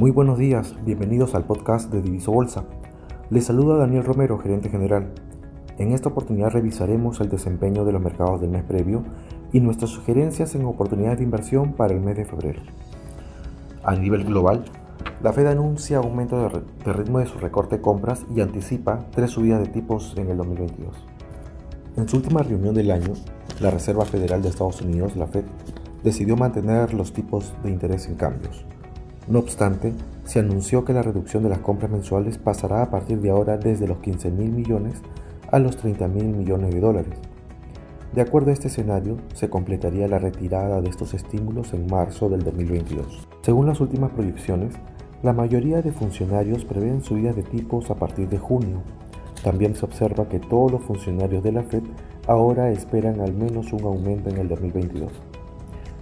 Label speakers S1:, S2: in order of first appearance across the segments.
S1: Muy buenos días, bienvenidos al podcast de Diviso Bolsa. Les saluda Daniel Romero, gerente general. En esta oportunidad revisaremos el desempeño de los mercados del mes previo y nuestras sugerencias en oportunidades de inversión para el mes de febrero. A nivel global, la Fed anuncia aumento de, ritmo de su recorte de compras y anticipa tres subidas de tipos en el 2022. En su última reunión del año, la Reserva Federal de Estados Unidos, la Fed, decidió mantener los tipos de interés en cambios no obstante, se anunció que la reducción de las compras mensuales pasará a partir de ahora desde los 15 mil millones a los 30 mil millones de dólares. De acuerdo a este escenario, se completaría la retirada de estos estímulos en marzo del 2022. Según las últimas proyecciones, la mayoría de funcionarios prevén subidas de tipos a partir de junio. También se observa que todos los funcionarios de la Fed ahora esperan al menos un aumento en el 2022.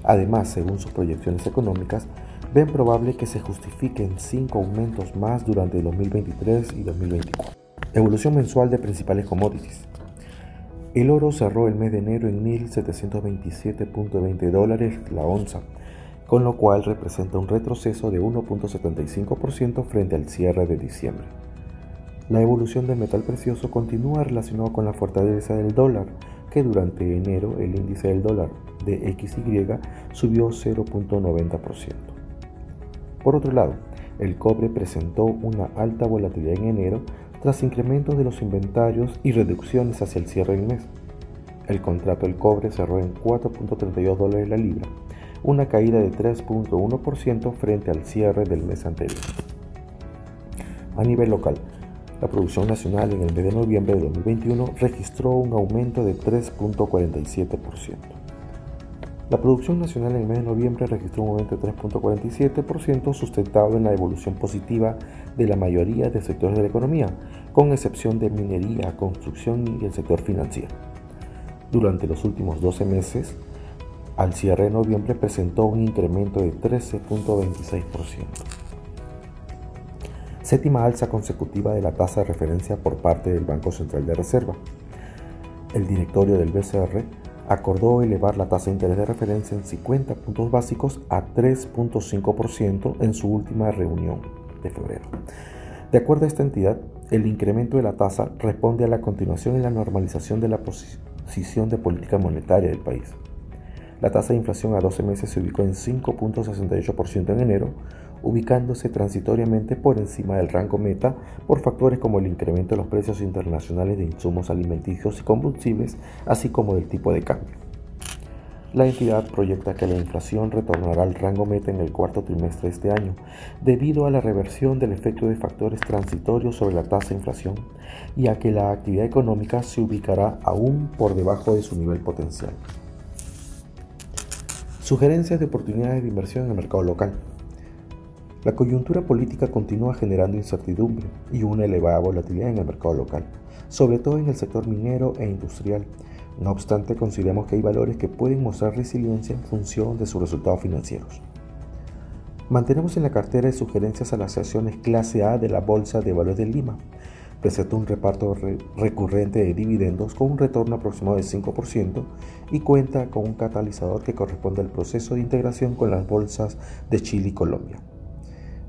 S1: Además, según sus proyecciones económicas, ven probable que se justifiquen cinco aumentos más durante 2023 y 2024. Evolución mensual de principales commodities. El oro cerró el mes de enero en 1.727.20 dólares la onza, con lo cual representa un retroceso de 1.75% frente al cierre de diciembre. La evolución del metal precioso continúa relacionada con la fortaleza del dólar, que durante enero el índice del dólar de XY subió 0.90%. Por otro lado, el cobre presentó una alta volatilidad en enero tras incrementos de los inventarios y reducciones hacia el cierre del mes. El contrato del cobre cerró en 4.32 dólares la libra, una caída de 3.1% frente al cierre del mes anterior. A nivel local, la producción nacional en el mes de noviembre de 2021 registró un aumento de 3.47%. La producción nacional en el mes de noviembre registró un aumento de 3.47% sustentado en la evolución positiva de la mayoría de sectores de la economía, con excepción de minería, construcción y el sector financiero. Durante los últimos 12 meses, al cierre de noviembre presentó un incremento de 13.26%. Séptima alza consecutiva de la tasa de referencia por parte del Banco Central de Reserva. El directorio del BCR acordó elevar la tasa de interés de referencia en 50 puntos básicos a 3.5% en su última reunión de febrero. De acuerdo a esta entidad, el incremento de la tasa responde a la continuación y la normalización de la posición de política monetaria del país. La tasa de inflación a 12 meses se ubicó en 5.68% en enero, ubicándose transitoriamente por encima del rango meta por factores como el incremento de los precios internacionales de insumos alimenticios y combustibles, así como del tipo de cambio. La entidad proyecta que la inflación retornará al rango meta en el cuarto trimestre de este año, debido a la reversión del efecto de factores transitorios sobre la tasa de inflación y a que la actividad económica se ubicará aún por debajo de su nivel potencial. Sugerencias de oportunidades de inversión en el mercado local. La coyuntura política continúa generando incertidumbre y una elevada volatilidad en el mercado local, sobre todo en el sector minero e industrial. No obstante, consideramos que hay valores que pueden mostrar resiliencia en función de sus resultados financieros. Mantenemos en la cartera de sugerencias a las acciones clase A de la Bolsa de Valores de Lima. Presenta un reparto recurrente de dividendos con un retorno aproximado de 5% y cuenta con un catalizador que corresponde al proceso de integración con las bolsas de Chile y Colombia.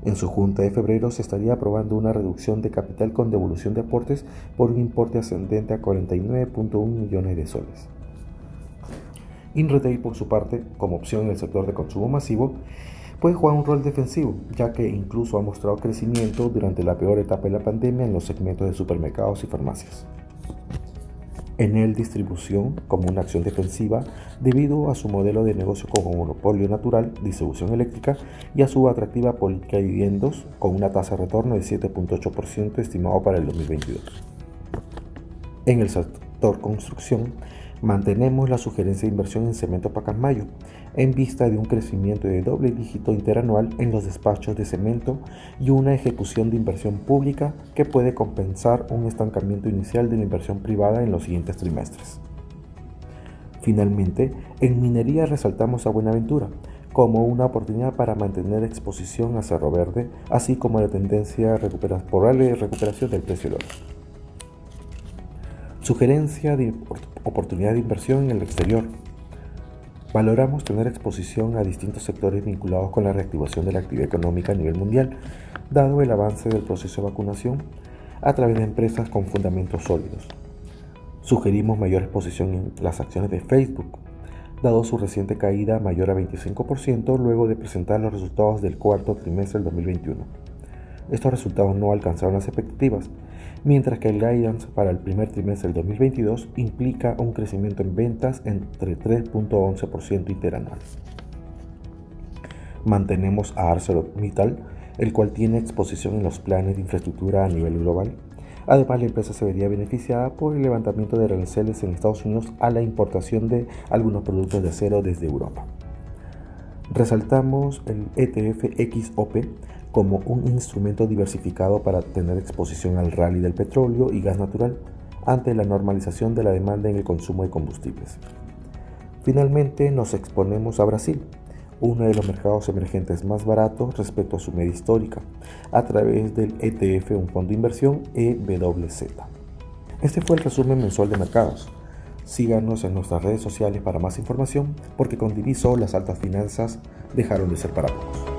S1: En su junta de febrero se estaría aprobando una reducción de capital con devolución de aportes por un importe ascendente a 49.1 millones de soles. InRetail, por su parte, como opción en el sector de consumo masivo, puede jugar un rol defensivo, ya que incluso ha mostrado crecimiento durante la peor etapa de la pandemia en los segmentos de supermercados y farmacias en el distribución como una acción defensiva debido a su modelo de negocio como monopolio natural, distribución eléctrica y a su atractiva política de dividendos con una tasa de retorno de 7.8% estimado para el 2022. En el sector construcción, Mantenemos la sugerencia de inversión en cemento Pacasmayo en vista de un crecimiento de doble dígito interanual en los despachos de cemento y una ejecución de inversión pública que puede compensar un estancamiento inicial de la inversión privada en los siguientes trimestres. Finalmente, en minería resaltamos a Buenaventura como una oportunidad para mantener exposición a Cerro Verde, así como la tendencia por la recuperación del precio del oro. Sugerencia de oportunidad de inversión en el exterior. Valoramos tener exposición a distintos sectores vinculados con la reactivación de la actividad económica a nivel mundial, dado el avance del proceso de vacunación a través de empresas con fundamentos sólidos. Sugerimos mayor exposición en las acciones de Facebook, dado su reciente caída mayor a 25% luego de presentar los resultados del cuarto trimestre del 2021. Estos resultados no alcanzaron las expectativas, mientras que el guidance para el primer trimestre del 2022 implica un crecimiento en ventas entre 3.11% interanual. Mantenemos a ArcelorMittal, el cual tiene exposición en los planes de infraestructura a nivel global. Además, la empresa se vería beneficiada por el levantamiento de aranceles en Estados Unidos a la importación de algunos productos de acero desde Europa. Resaltamos el ETF XOP, como un instrumento diversificado para tener exposición al rally del petróleo y gas natural ante la normalización de la demanda en el consumo de combustibles. Finalmente nos exponemos a Brasil, uno de los mercados emergentes más baratos respecto a su media histórica, a través del ETF, un fondo de inversión EWZ. Este fue el resumen mensual de mercados. Síganos en nuestras redes sociales para más información, porque con Diviso las altas finanzas dejaron de ser para pocos.